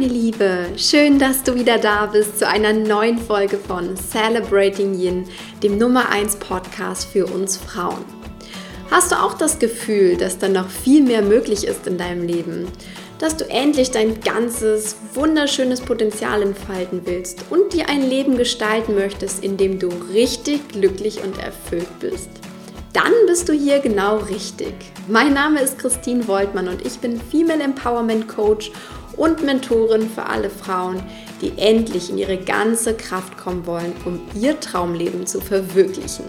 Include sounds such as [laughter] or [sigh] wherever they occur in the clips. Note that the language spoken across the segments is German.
meine Liebe, schön, dass du wieder da bist zu einer neuen Folge von Celebrating Yin, dem Nummer 1 Podcast für uns Frauen. Hast du auch das Gefühl, dass da noch viel mehr möglich ist in deinem Leben? Dass du endlich dein ganzes wunderschönes Potenzial entfalten willst und dir ein Leben gestalten möchtest, in dem du richtig glücklich und erfüllt bist? Dann bist du hier genau richtig. Mein Name ist Christine Woltmann und ich bin Female Empowerment Coach und Mentorin für alle Frauen, die endlich in ihre ganze Kraft kommen wollen, um ihr Traumleben zu verwirklichen.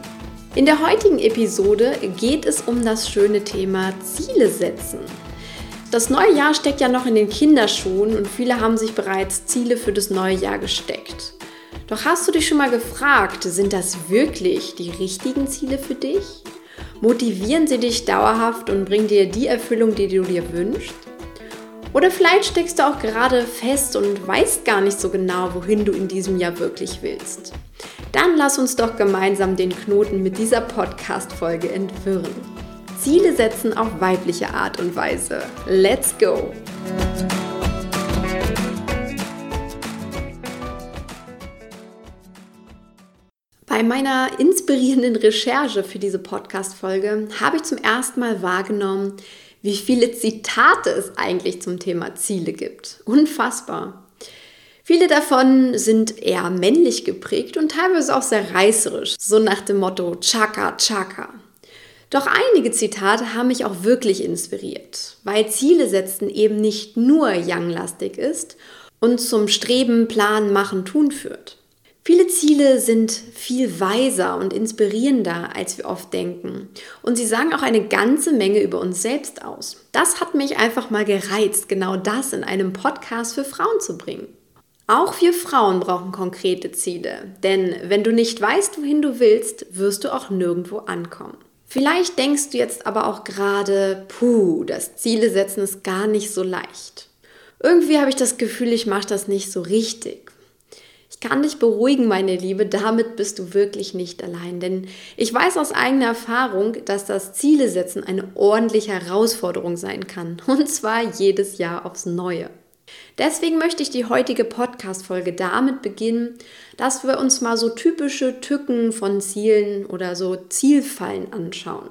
In der heutigen Episode geht es um das schöne Thema Ziele setzen. Das neue Jahr steckt ja noch in den Kinderschuhen und viele haben sich bereits Ziele für das neue Jahr gesteckt. Doch hast du dich schon mal gefragt, sind das wirklich die richtigen Ziele für dich? Motivieren sie dich dauerhaft und bringen dir die Erfüllung, die du dir wünschst? Oder vielleicht steckst du auch gerade fest und weißt gar nicht so genau, wohin du in diesem Jahr wirklich willst. Dann lass uns doch gemeinsam den Knoten mit dieser Podcast-Folge entwirren. Ziele setzen auf weibliche Art und Weise. Let's go! Bei meiner inspirierenden Recherche für diese Podcast-Folge habe ich zum ersten Mal wahrgenommen, wie viele Zitate es eigentlich zum Thema Ziele gibt. Unfassbar. Viele davon sind eher männlich geprägt und teilweise auch sehr reißerisch, so nach dem Motto Chaka Chaka. Doch einige Zitate haben mich auch wirklich inspiriert, weil Ziele setzen eben nicht nur younglastig ist und zum Streben, Planen, Machen, Tun führt. Viele Ziele sind viel weiser und inspirierender, als wir oft denken. Und sie sagen auch eine ganze Menge über uns selbst aus. Das hat mich einfach mal gereizt, genau das in einem Podcast für Frauen zu bringen. Auch wir Frauen brauchen konkrete Ziele, denn wenn du nicht weißt, wohin du willst, wirst du auch nirgendwo ankommen. Vielleicht denkst du jetzt aber auch gerade, puh, das Ziele setzen ist gar nicht so leicht. Irgendwie habe ich das Gefühl, ich mache das nicht so richtig kann dich beruhigen, meine Liebe, damit bist du wirklich nicht allein. Denn ich weiß aus eigener Erfahrung, dass das Ziele setzen eine ordentliche Herausforderung sein kann. [laughs] Und zwar jedes Jahr aufs Neue. Deswegen möchte ich die heutige Podcast-Folge damit beginnen, dass wir uns mal so typische Tücken von Zielen oder so Zielfallen anschauen.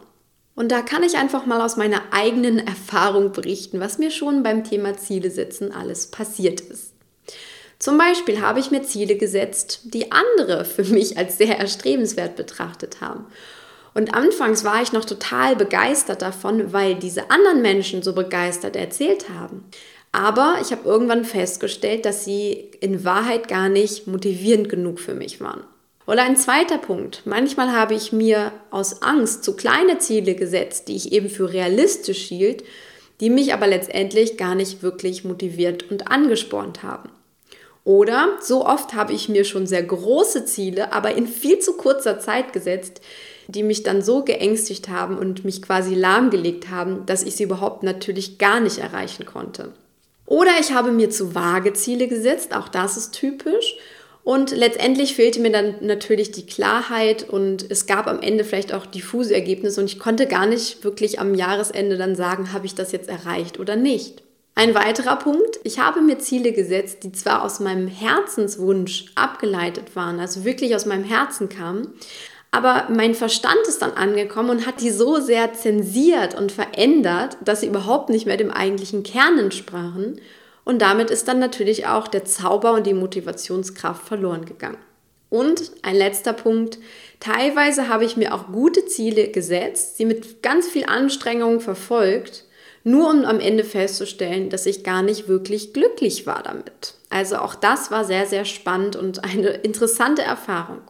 Und da kann ich einfach mal aus meiner eigenen [laughs] Erfahrung berichten, was mir schon beim Thema Ziele setzen alles passiert ist. Zum Beispiel habe ich mir Ziele gesetzt, die andere für mich als sehr erstrebenswert betrachtet haben. Und anfangs war ich noch total begeistert davon, weil diese anderen Menschen so begeistert erzählt haben. Aber ich habe irgendwann festgestellt, dass sie in Wahrheit gar nicht motivierend genug für mich waren. Oder ein zweiter Punkt. Manchmal habe ich mir aus Angst zu kleine Ziele gesetzt, die ich eben für realistisch hielt, die mich aber letztendlich gar nicht wirklich motiviert und angespornt haben. Oder so oft habe ich mir schon sehr große Ziele, aber in viel zu kurzer Zeit gesetzt, die mich dann so geängstigt haben und mich quasi lahmgelegt haben, dass ich sie überhaupt natürlich gar nicht erreichen konnte. Oder ich habe mir zu vage Ziele gesetzt, auch das ist typisch. Und letztendlich fehlte mir dann natürlich die Klarheit und es gab am Ende vielleicht auch diffuse Ergebnisse und ich konnte gar nicht wirklich am Jahresende dann sagen, habe ich das jetzt erreicht oder nicht. Ein weiterer Punkt, ich habe mir Ziele gesetzt, die zwar aus meinem Herzenswunsch abgeleitet waren, also wirklich aus meinem Herzen kamen, aber mein Verstand ist dann angekommen und hat die so sehr zensiert und verändert, dass sie überhaupt nicht mehr dem eigentlichen Kern entsprachen. Und damit ist dann natürlich auch der Zauber und die Motivationskraft verloren gegangen. Und ein letzter Punkt, teilweise habe ich mir auch gute Ziele gesetzt, sie mit ganz viel Anstrengung verfolgt nur um am Ende festzustellen, dass ich gar nicht wirklich glücklich war damit. Also auch das war sehr, sehr spannend und eine interessante Erfahrung.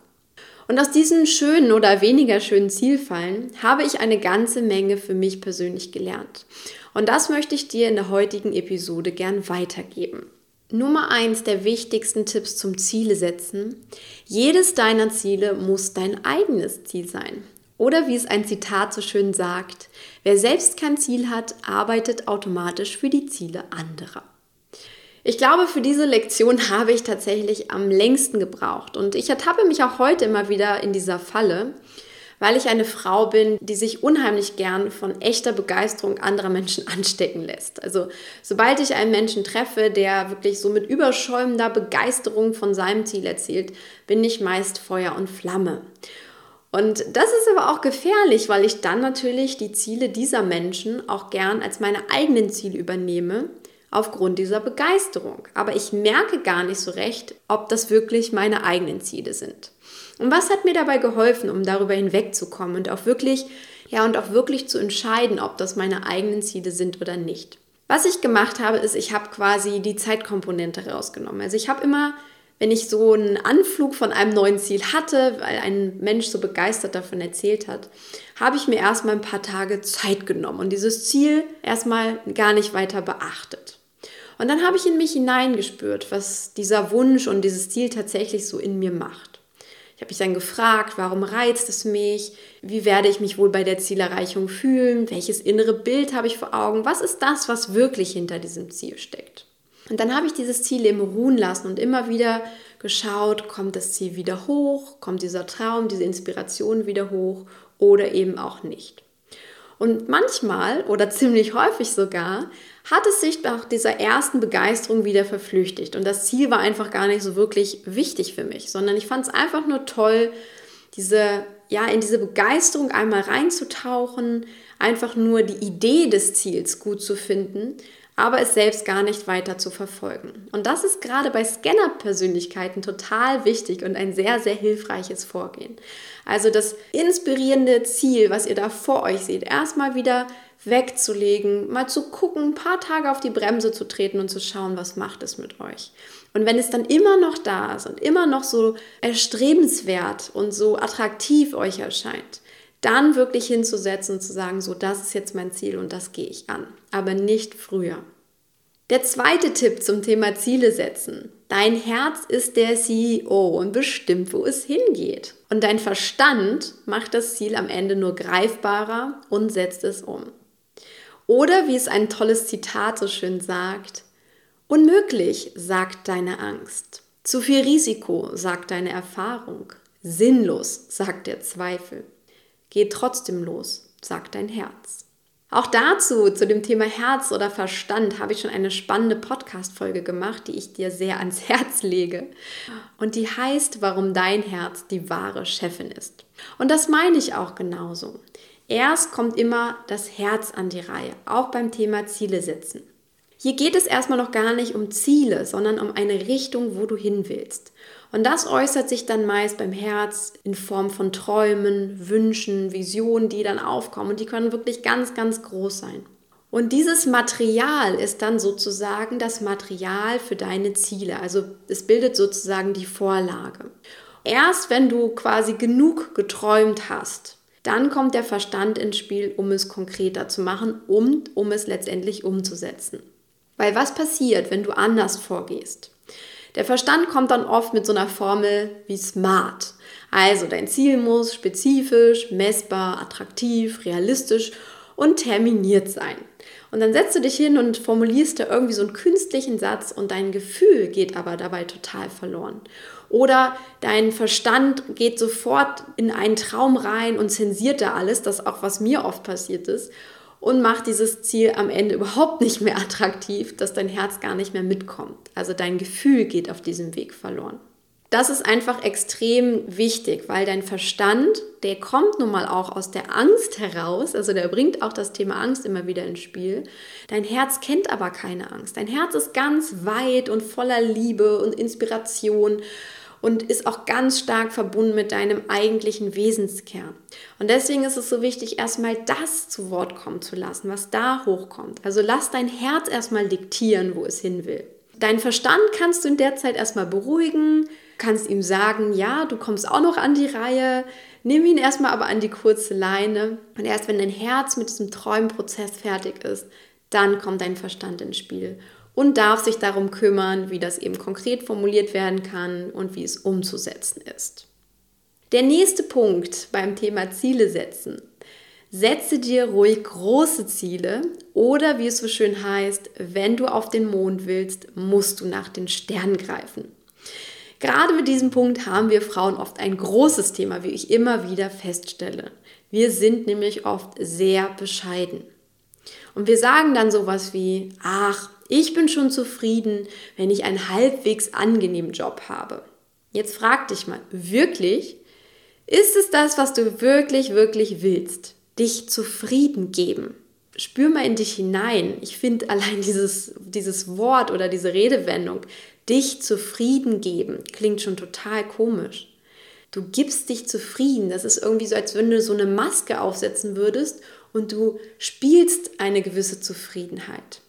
Und aus diesen schönen oder weniger schönen Zielfallen habe ich eine ganze Menge für mich persönlich gelernt. Und das möchte ich dir in der heutigen Episode gern weitergeben. Nummer eins der wichtigsten Tipps zum Ziele setzen. Jedes deiner Ziele muss dein eigenes Ziel sein. Oder wie es ein Zitat so schön sagt, wer selbst kein Ziel hat, arbeitet automatisch für die Ziele anderer. Ich glaube, für diese Lektion [laughs] habe ich tatsächlich am längsten gebraucht und ich ertappe mich auch heute immer wieder in dieser Falle, weil ich eine Frau bin, die sich unheimlich gern von echter Begeisterung anderer Menschen [laughs] anstecken lässt. Also sobald ich einen Menschen treffe, der wirklich so mit überschäumender Begeisterung von seinem Ziel erzählt, bin ich meist Feuer und Flamme. Und das ist aber auch gefährlich, weil ich dann natürlich die Ziele dieser Menschen auch gern als meine eigenen Ziele übernehme, aufgrund dieser Begeisterung. Aber ich merke gar nicht so recht, ob das wirklich meine eigenen Ziele sind. Und was hat mir dabei geholfen, um darüber hinwegzukommen und auch wirklich, ja, und auch wirklich zu entscheiden, ob das meine eigenen Ziele sind oder nicht? Was ich gemacht habe, ist, ich habe quasi die Zeitkomponente rausgenommen. Also ich habe immer, wenn ich so einen Anflug von einem neuen Ziel hatte, weil ein Mensch so begeistert davon erzählt hat, habe ich mir erstmal ein paar Tage Zeit genommen und dieses Ziel erstmal gar nicht weiter beachtet. Und dann habe ich in mich hineingespürt, was dieser Wunsch und dieses Ziel tatsächlich so in mir macht. Ich habe mich dann gefragt, warum reizt es mich? Wie werde ich mich wohl bei der Zielerreichung fühlen? Welches innere Bild habe ich vor Augen? Was ist das, was wirklich hinter diesem Ziel steckt? Und dann habe ich dieses Ziel eben ruhen lassen und immer wieder geschaut, kommt das Ziel wieder hoch, kommt dieser Traum, diese Inspiration wieder hoch oder eben auch nicht. Und manchmal oder [laughs] ziemlich häufig sogar hat es sich nach dieser ersten Begeisterung wieder verflüchtigt. Und das Ziel war einfach gar nicht so wirklich wichtig für mich, sondern ich fand es einfach nur toll, diese, ja, in diese Begeisterung einmal reinzutauchen, einfach nur die Idee des Ziels gut zu finden, aber es selbst gar nicht weiter zu verfolgen. Und das ist gerade bei Scanner-Persönlichkeiten total wichtig und ein sehr, sehr hilfreiches Vorgehen. Also das inspirierende Ziel, was ihr da vor euch seht, erstmal wieder wegzulegen, mal zu gucken, ein paar Tage auf die Bremse zu treten und zu schauen, was macht es mit euch. Und wenn es dann immer noch da ist und immer noch so erstrebenswert und so attraktiv euch erscheint, dann wirklich hinzusetzen und zu sagen, so, das ist jetzt mein Ziel und das gehe ich an, aber nicht früher. Der zweite Tipp zum Thema Ziele setzen. Dein Herz ist der CEO und bestimmt, wo es hingeht. Und dein Verstand macht das Ziel am Ende nur greifbarer und setzt es um. Oder wie es ein tolles Zitat so schön sagt, unmöglich, sagt deine Angst. Zu viel Risiko, sagt deine Erfahrung. Sinnlos, sagt der Zweifel. Geh trotzdem los, sagt dein Herz. Auch dazu, zu dem Thema Herz oder Verstand, habe ich schon eine spannende Podcast-Folge gemacht, die ich dir sehr ans [laughs] Herz lege. Und die heißt, warum dein Herz die wahre Chefin ist. Und das meine ich auch genauso. Erst kommt immer das Herz an die Reihe, auch beim Thema Ziele setzen. Hier geht es erstmal noch gar nicht um Ziele, sondern um eine Richtung, wo du hin willst. Und das äußert sich dann meist beim Herz in Form von Träumen, Wünschen, Visionen, die dann aufkommen. Und die können wirklich ganz, ganz groß sein. Und dieses Material ist dann sozusagen das Material für deine Ziele. Also es bildet sozusagen die Vorlage. Erst wenn du quasi genug geträumt hast, dann kommt der Verstand ins Spiel, um es konkreter zu machen und um es letztendlich umzusetzen. Weil was passiert, wenn du anders vorgehst? Der Verstand kommt dann oft mit so einer Formel wie SMART. Also dein Ziel muss spezifisch, messbar, attraktiv, realistisch und terminiert sein. Und dann setzt du dich hin und formulierst da irgendwie so einen künstlichen Satz und dein Gefühl geht aber dabei total verloren. Oder dein Verstand geht sofort in einen Traum rein und zensiert da alles, das auch was mir oft passiert ist, und macht dieses Ziel am Ende überhaupt nicht mehr attraktiv, dass dein Herz gar nicht mehr mitkommt. Also dein Gefühl geht auf diesem Weg verloren. Das ist einfach extrem wichtig, weil dein Verstand, der kommt nun mal auch aus der Angst heraus, also der bringt auch das Thema Angst immer wieder ins Spiel. Dein Herz kennt aber keine Angst. Dein Herz ist ganz weit und voller Liebe und Inspiration und ist auch ganz stark verbunden mit deinem eigentlichen Wesenskern. Und deswegen ist es so wichtig, erstmal das zu Wort kommen zu lassen, was da hochkommt. Also lass dein Herz erstmal diktieren, wo es hin will. Dein Verstand kannst du in der Zeit erstmal beruhigen, kannst ihm sagen, ja, du kommst auch noch an die Reihe, nimm ihn erstmal aber an die kurze Leine und erst wenn dein Herz mit diesem Träumenprozess fertig ist, dann kommt dein Verstand ins Spiel und darf sich darum kümmern, wie das eben konkret formuliert werden kann und wie es umzusetzen ist. Der nächste Punkt beim Thema Ziele setzen. Setze dir ruhig große Ziele oder wie es so schön heißt, wenn du auf den Mond willst, musst du nach den Sternen greifen. Gerade mit diesem Punkt haben wir Frauen oft ein großes Thema, wie ich immer wieder feststelle. Wir sind nämlich oft sehr bescheiden. Und wir sagen dann sowas wie, ach, ich bin schon zufrieden, wenn ich einen halbwegs angenehmen Job habe. Jetzt frag dich mal, wirklich? Ist es das, was du wirklich, wirklich willst? Dich zufrieden geben? Spür mal in dich hinein. Ich finde allein [laughs] dieses, dieses Wort oder diese Redewendung, dich zufrieden geben, klingt schon total komisch. Du gibst dich zufrieden. Das ist irgendwie so, als wenn du so eine Maske aufsetzen würdest und du spielst eine gewisse Zufriedenheit.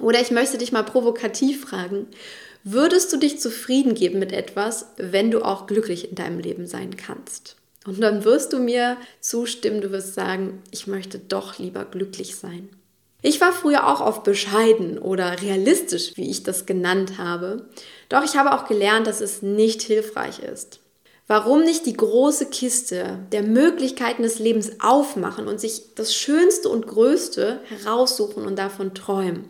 Oder ich möchte dich mal provokativ fragen, würdest du dich zufrieden geben mit etwas, wenn du auch glücklich in deinem Leben sein kannst? Und dann wirst du mir zustimmen, du wirst sagen, ich möchte doch lieber glücklich sein. Ich war früher auch oft bescheiden oder realistisch, wie ich das genannt habe. Doch ich habe auch gelernt, dass es nicht hilfreich ist. Warum nicht die große Kiste der Möglichkeiten des Lebens aufmachen und sich das Schönste und Größte heraussuchen und davon träumen?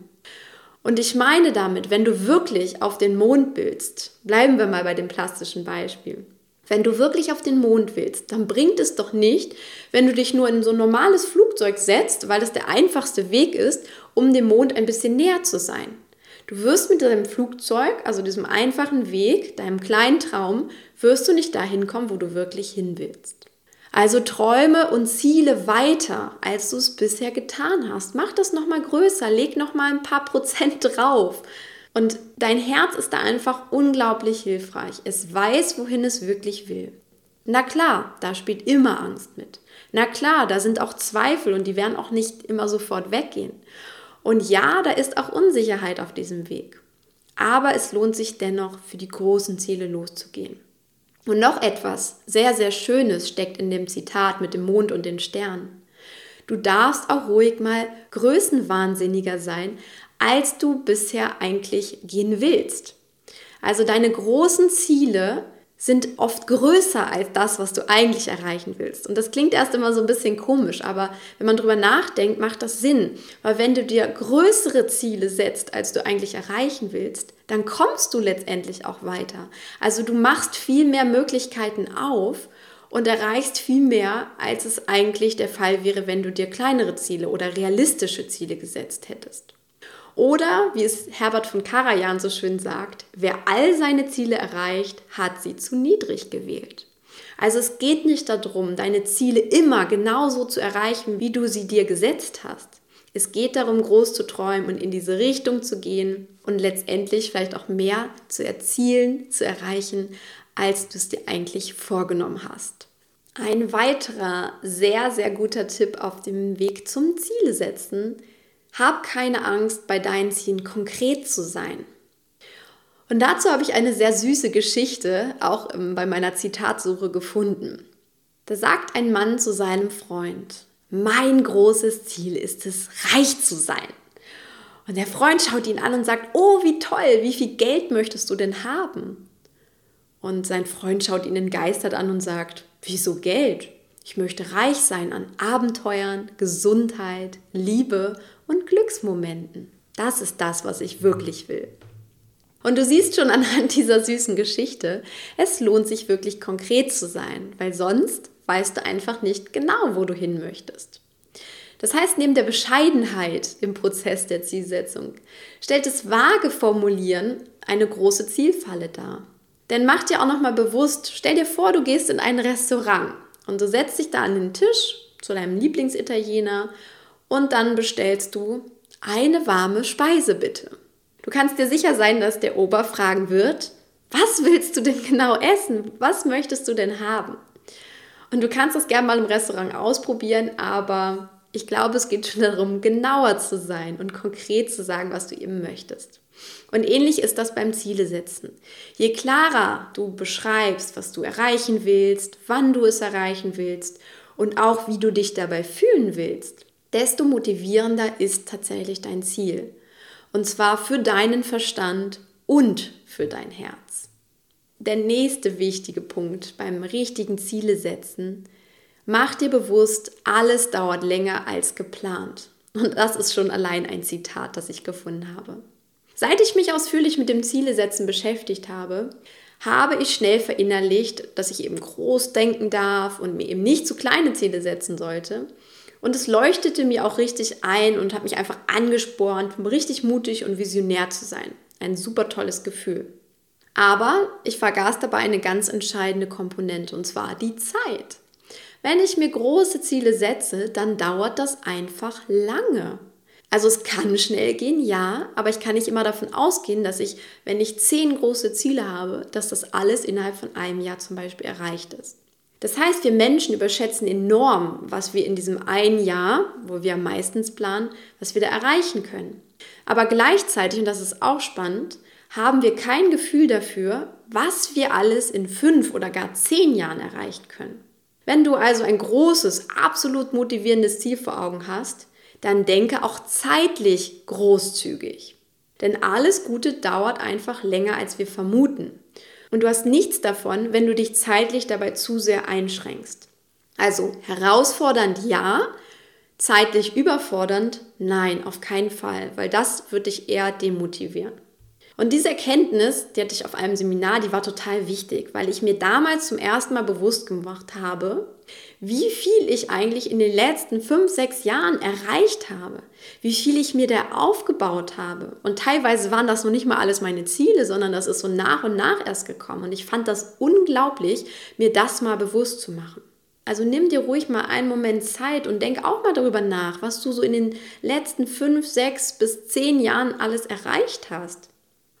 Und ich meine damit, wenn du wirklich auf den Mond willst, bleiben wir mal bei dem plastischen Beispiel. Wenn du wirklich auf den Mond willst, dann bringt es doch nicht, wenn du dich nur in so ein normales Flugzeug setzt, weil das der einfachste Weg ist, um dem Mond ein bisschen näher zu sein. Du wirst mit deinem Flugzeug, also diesem einfachen Weg, deinem kleinen Traum, wirst du nicht dahin kommen, wo du wirklich hin willst. Also träume und ziele weiter, als du es bisher getan hast. Mach das nochmal größer, leg nochmal ein paar Prozent [laughs] drauf. Und dein Herz ist da einfach unglaublich hilfreich. Es weiß, wohin es wirklich will. Na klar, da spielt immer Angst mit. Na klar, da sind auch Zweifel und die werden auch nicht immer sofort weggehen. Und ja, da ist auch Unsicherheit auf diesem Weg. Aber es lohnt sich dennoch, für die großen Ziele loszugehen. Und noch etwas sehr, sehr Schönes steckt in dem Zitat mit dem Mond und den Sternen. Du darfst auch ruhig mal größenwahnsinniger sein, als du bisher eigentlich gehen willst. Also deine großen Ziele sind oft größer als das, was du eigentlich erreichen willst. Und das klingt erst immer so ein bisschen komisch, aber wenn man drüber nachdenkt, macht das Sinn. Weil wenn du dir größere Ziele setzt, als du eigentlich erreichen willst, dann kommst du letztendlich auch weiter. Also du machst viel mehr Möglichkeiten auf und erreichst viel mehr, als es eigentlich der Fall wäre, wenn du dir kleinere Ziele oder realistische Ziele gesetzt hättest. Oder, wie es Herbert von Karajan so schön sagt, wer all seine Ziele erreicht, hat sie zu niedrig gewählt. Also es geht nicht darum, deine Ziele immer genauso zu erreichen, wie du sie dir gesetzt hast. Es geht darum, groß zu träumen und in diese Richtung zu gehen und letztendlich vielleicht auch mehr zu erzielen, zu erreichen, als du es dir eigentlich vorgenommen hast. Ein weiterer sehr, sehr guter Tipp auf dem Weg zum Ziele setzen hab keine Angst, bei deinen Zielen konkret zu sein. Und dazu habe ich eine sehr süße Geschichte auch ähm, bei meiner Zitatsuche gefunden. Da sagt ein Mann zu seinem Freund, mein großes Ziel ist es, reich zu sein. Und der Freund schaut ihn an und sagt, oh, wie toll, wie viel Geld möchtest du denn haben? Und sein Freund schaut ihn entgeistert an und sagt, wieso Geld? Ich möchte reich sein an Abenteuern, Gesundheit, Liebe und Glücksmomenten. Das ist das, was ich wirklich will. Und du siehst schon anhand dieser süßen Geschichte, es lohnt sich wirklich konkret zu sein, weil sonst weißt du einfach nicht genau, wo du hin möchtest. Das heißt, neben der Bescheidenheit im Prozess der Zielsetzung stellt das vage Formulieren eine große Zielfalle dar. Denn mach dir auch nochmal bewusst, stell dir vor, du gehst in ein Restaurant und du setzt dich da an den Tisch zu deinem Lieblingsitaliener und dann bestellst du eine warme Speise bitte. Du kannst dir sicher sein, dass der Ober fragen wird, was willst du denn genau essen? Was möchtest du denn haben? Und du kannst das gerne mal im Restaurant ausprobieren, aber ich glaube, es geht schon darum, genauer zu sein und konkret zu sagen, was du eben möchtest. Und ähnlich ist das beim Ziele setzen. Je klarer du beschreibst, was du erreichen willst, wann du es erreichen willst und auch wie du dich dabei fühlen willst, desto motivierender ist tatsächlich dein Ziel. Und zwar für deinen Verstand und für dein Herz. Der nächste wichtige Punkt beim richtigen Ziele setzen, mach dir bewusst, alles dauert länger als geplant. Und das ist schon allein ein Zitat, das ich gefunden habe. Seit ich mich ausführlich mit dem Zielesetzen beschäftigt habe, habe ich schnell verinnerlicht, dass ich eben groß denken darf und mir eben nicht zu kleine Ziele setzen sollte. Und es leuchtete mir auch richtig ein und hat mich einfach angespornt, richtig mutig und visionär zu sein. Ein super tolles Gefühl. Aber ich vergaß dabei eine ganz entscheidende Komponente und zwar die Zeit. Wenn ich mir große Ziele setze, dann dauert das einfach lange. Also es kann schnell gehen, ja, aber ich kann nicht immer davon ausgehen, dass ich, wenn ich zehn große Ziele habe, dass das alles innerhalb von einem Jahr zum Beispiel erreicht ist. Das heißt, wir Menschen überschätzen enorm, was wir in diesem einen Jahr, wo wir meistens planen, was wir da erreichen können. Aber gleichzeitig, und das ist auch spannend, haben wir kein Gefühl dafür, was wir alles in fünf oder gar zehn Jahren erreichen können. Wenn du also ein großes, absolut motivierendes Ziel vor Augen hast, dann denke auch zeitlich großzügig. Denn alles Gute dauert einfach länger, als wir vermuten. Und du hast nichts davon, wenn du dich zeitlich dabei zu sehr einschränkst. Also herausfordernd ja, zeitlich überfordernd nein, auf keinen Fall, weil das wird dich eher demotivieren. Und diese Erkenntnis, die hatte ich auf einem Seminar, die war total wichtig, weil ich mir damals zum ersten Mal bewusst gemacht habe, wie viel ich eigentlich in den letzten fünf, sechs Jahren erreicht habe, wie viel ich mir da aufgebaut habe. Und teilweise waren das noch nicht mal alles meine Ziele, sondern das ist so nach und nach erst gekommen. Und ich fand das unglaublich, mir das mal bewusst zu machen. Also nimm dir ruhig mal einen Moment Zeit und denk auch mal darüber nach, was du so in den letzten fünf, sechs bis zehn Jahren alles erreicht hast.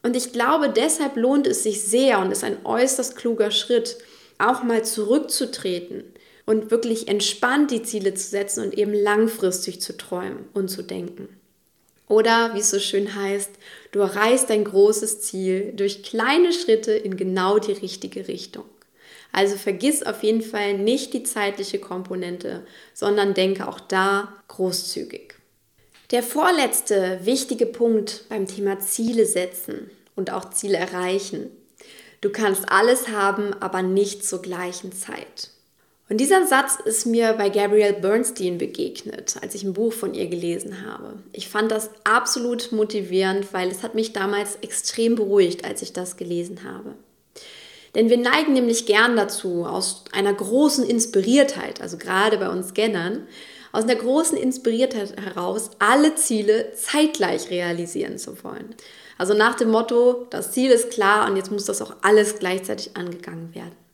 Und ich glaube, deshalb lohnt es sich sehr und ist ein äußerst kluger Schritt, auch mal zurückzutreten und wirklich entspannt die Ziele zu setzen und eben langfristig zu träumen und zu denken. Oder wie es so schön heißt, du erreichst dein großes Ziel durch kleine Schritte in genau die richtige Richtung. Also vergiss auf jeden Fall nicht die zeitliche Komponente, sondern denke auch da großzügig. Der vorletzte wichtige Punkt beim Thema Ziele setzen und auch Ziele erreichen. Du kannst alles haben, aber nicht zur gleichen Zeit. Und dieser Satz ist mir bei Gabrielle Bernstein begegnet, als ich ein Buch von ihr gelesen habe. Ich fand das absolut motivierend, weil es hat mich damals extrem beruhigt, als ich das gelesen habe. Denn wir neigen nämlich gern dazu, aus einer großen Inspiriertheit, also gerade bei uns Scannern, aus einer großen Inspiriertheit heraus alle Ziele zeitgleich realisieren zu wollen. Also nach dem Motto, das Ziel ist klar und jetzt muss das auch alles gleichzeitig angegangen werden.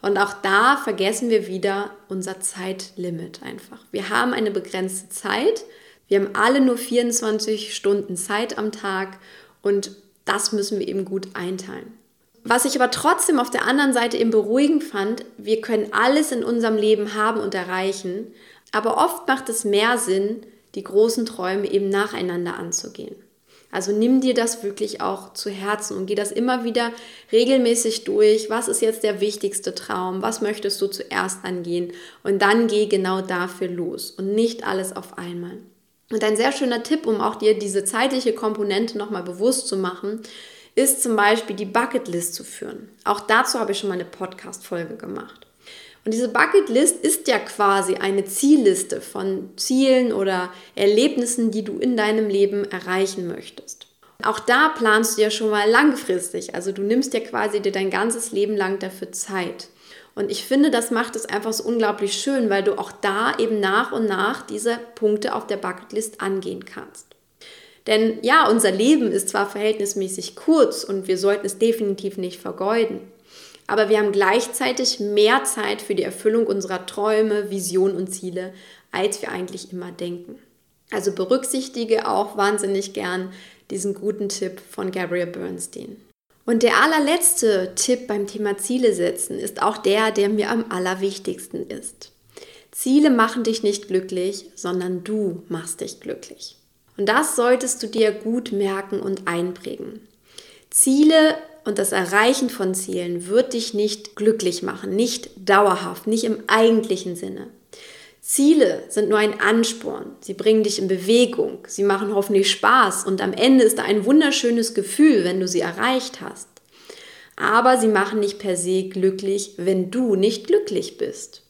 Und auch da vergessen wir wieder unser Zeitlimit einfach. Wir haben eine begrenzte Zeit. Wir haben alle nur 24 Stunden Zeit am Tag und das müssen wir eben gut einteilen. Was ich aber trotzdem auf der anderen Seite eben beruhigend fand, wir können alles in unserem Leben haben und erreichen, aber oft macht es mehr Sinn, die großen Träume eben nacheinander anzugehen. Also nimm dir das wirklich auch zu Herzen und geh das immer wieder regelmäßig durch. Was ist jetzt der wichtigste Traum? Was möchtest du zuerst angehen? Und dann geh genau dafür los und nicht alles auf einmal. Und ein sehr schöner Tipp, um auch dir diese zeitliche Komponente nochmal bewusst zu machen, ist zum Beispiel die Bucketlist zu führen. Auch dazu habe ich schon mal eine Podcast-Folge gemacht. Und diese Bucketlist ist ja quasi eine Zielliste von Zielen oder Erlebnissen, die du in deinem Leben erreichen möchtest. Auch da planst du ja schon mal langfristig. Also du nimmst ja quasi dir dein ganzes Leben lang dafür Zeit. Und ich finde, das macht es einfach so unglaublich schön, weil du auch da eben nach und nach diese Punkte auf der Bucketlist angehen kannst. Denn ja, unser Leben ist zwar verhältnismäßig kurz und wir sollten es definitiv nicht vergeuden aber wir haben gleichzeitig mehr Zeit für die Erfüllung unserer Träume, Visionen und Ziele, als wir eigentlich immer denken. Also berücksichtige auch wahnsinnig gern diesen guten Tipp von Gabrielle Bernstein. Und der allerletzte Tipp beim Thema Ziele setzen ist auch der, der mir am allerwichtigsten ist. Ziele machen dich nicht glücklich, sondern du machst dich glücklich. Und das solltest du dir gut merken und einprägen. Ziele und das Erreichen von Zielen wird dich nicht glücklich machen, nicht dauerhaft, nicht im eigentlichen Sinne. Ziele sind nur ein Ansporn. Sie bringen dich in Bewegung. Sie machen hoffentlich Spaß und am Ende ist da ein wunderschönes Gefühl, wenn du sie erreicht hast. Aber sie machen nicht per se glücklich, wenn du nicht glücklich bist.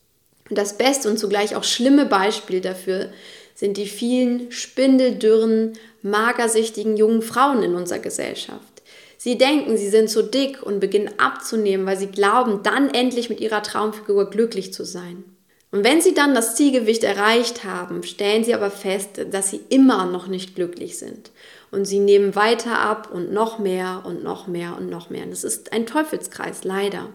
Und das beste und zugleich auch schlimme Beispiel dafür sind die vielen spindeldürren, magersüchtigen jungen Frauen in unserer Gesellschaft. Sie denken, sie sind zu dick und beginnen abzunehmen, weil sie glauben, dann endlich mit ihrer Traumfigur glücklich zu sein. Und wenn sie dann das Zielgewicht erreicht haben, stellen sie aber fest, dass sie immer noch nicht glücklich sind. Und sie nehmen weiter ab und noch mehr und noch mehr und noch mehr. Und das ist ein Teufelskreis, leider.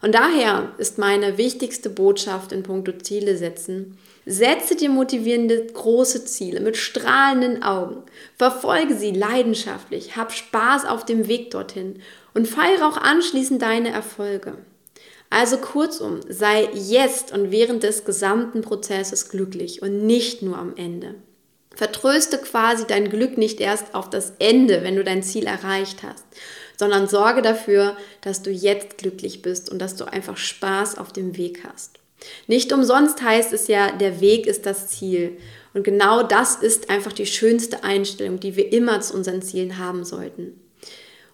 Und daher ist meine wichtigste Botschaft in puncto Ziele setzen, setze dir motivierende große Ziele mit strahlenden Augen, verfolge sie leidenschaftlich, hab Spaß auf dem Weg dorthin und feiere auch anschließend deine Erfolge. Also kurzum, sei jetzt und während des gesamten Prozesses glücklich und nicht nur am Ende. Vertröste quasi dein Glück nicht erst auf das Ende, wenn du dein Ziel erreicht hast, sondern sorge dafür, dass du jetzt glücklich bist und dass du einfach Spaß auf dem Weg hast. Nicht umsonst heißt es ja, der Weg ist das Ziel. Und genau das ist einfach die schönste Einstellung, die wir immer zu unseren Zielen haben sollten.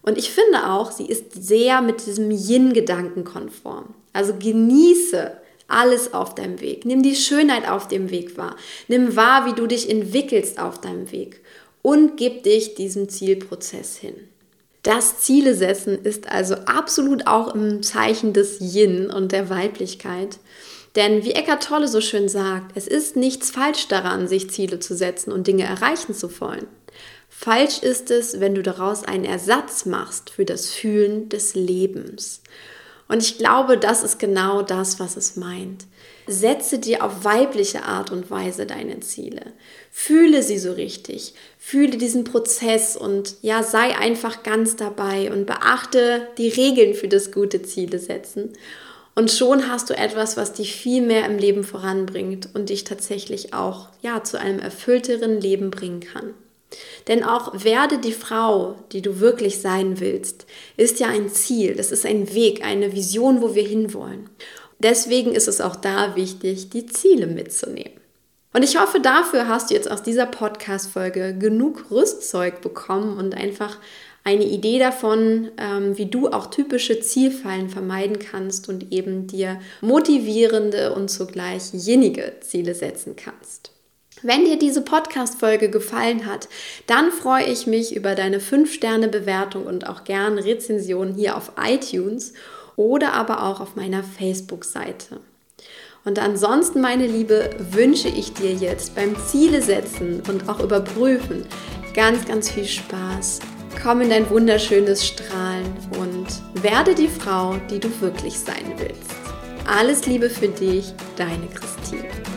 Und ich finde auch, sie ist sehr mit diesem Yin-Gedanken konform. Also genieße alles auf deinem Weg. Nimm die Schönheit auf dem Weg wahr. Nimm wahr, wie du dich entwickelst auf deinem Weg. Und gib dich diesem Zielprozess hin. Das Ziele setzen ist also absolut auch im Zeichen des Yin und der Weiblichkeit. Denn wie Eckart Tolle so schön sagt, es ist nichts falsch daran, sich Ziele zu setzen und Dinge erreichen zu wollen. Falsch ist es, wenn du daraus einen Ersatz machst für das Fühlen des Lebens. Und ich glaube, das ist genau das, was es meint. Setze dir auf weibliche Art und Weise deine Ziele. Fühle sie so richtig. Fühle diesen Prozess und ja, sei einfach ganz dabei und beachte die Regeln für das gute Ziele setzen. Und schon hast du etwas, was dich viel mehr im Leben voranbringt und dich tatsächlich auch ja zu einem erfüllteren Leben bringen kann. Denn auch werde die Frau, die du wirklich sein willst, ist ja ein Ziel, das ist ein Weg, eine Vision, wo wir hinwollen. Deswegen ist es auch da wichtig, die Ziele mitzunehmen. Und ich hoffe, dafür hast du jetzt aus dieser Podcast-Folge genug Rüstzeug bekommen und einfach eine Idee davon, ähm, wie du auch typische Zielfallen vermeiden kannst und eben dir motivierende und zugleich jenige Ziele setzen kannst. Wenn dir diese Podcast-Folge gefallen hat, dann freue ich mich über deine 5-Sterne-Bewertung und auch gern Rezension hier auf iTunes oder aber auch auf meiner Facebook-Seite. Und ansonsten, meine Liebe, wünsche ich dir jetzt beim Ziele setzen und auch überprüfen ganz, ganz viel Spaß. Komm in dein wunderschönes Strahlen und werde die Frau, die du wirklich sein willst. Alles Liebe für dich, deine Christine.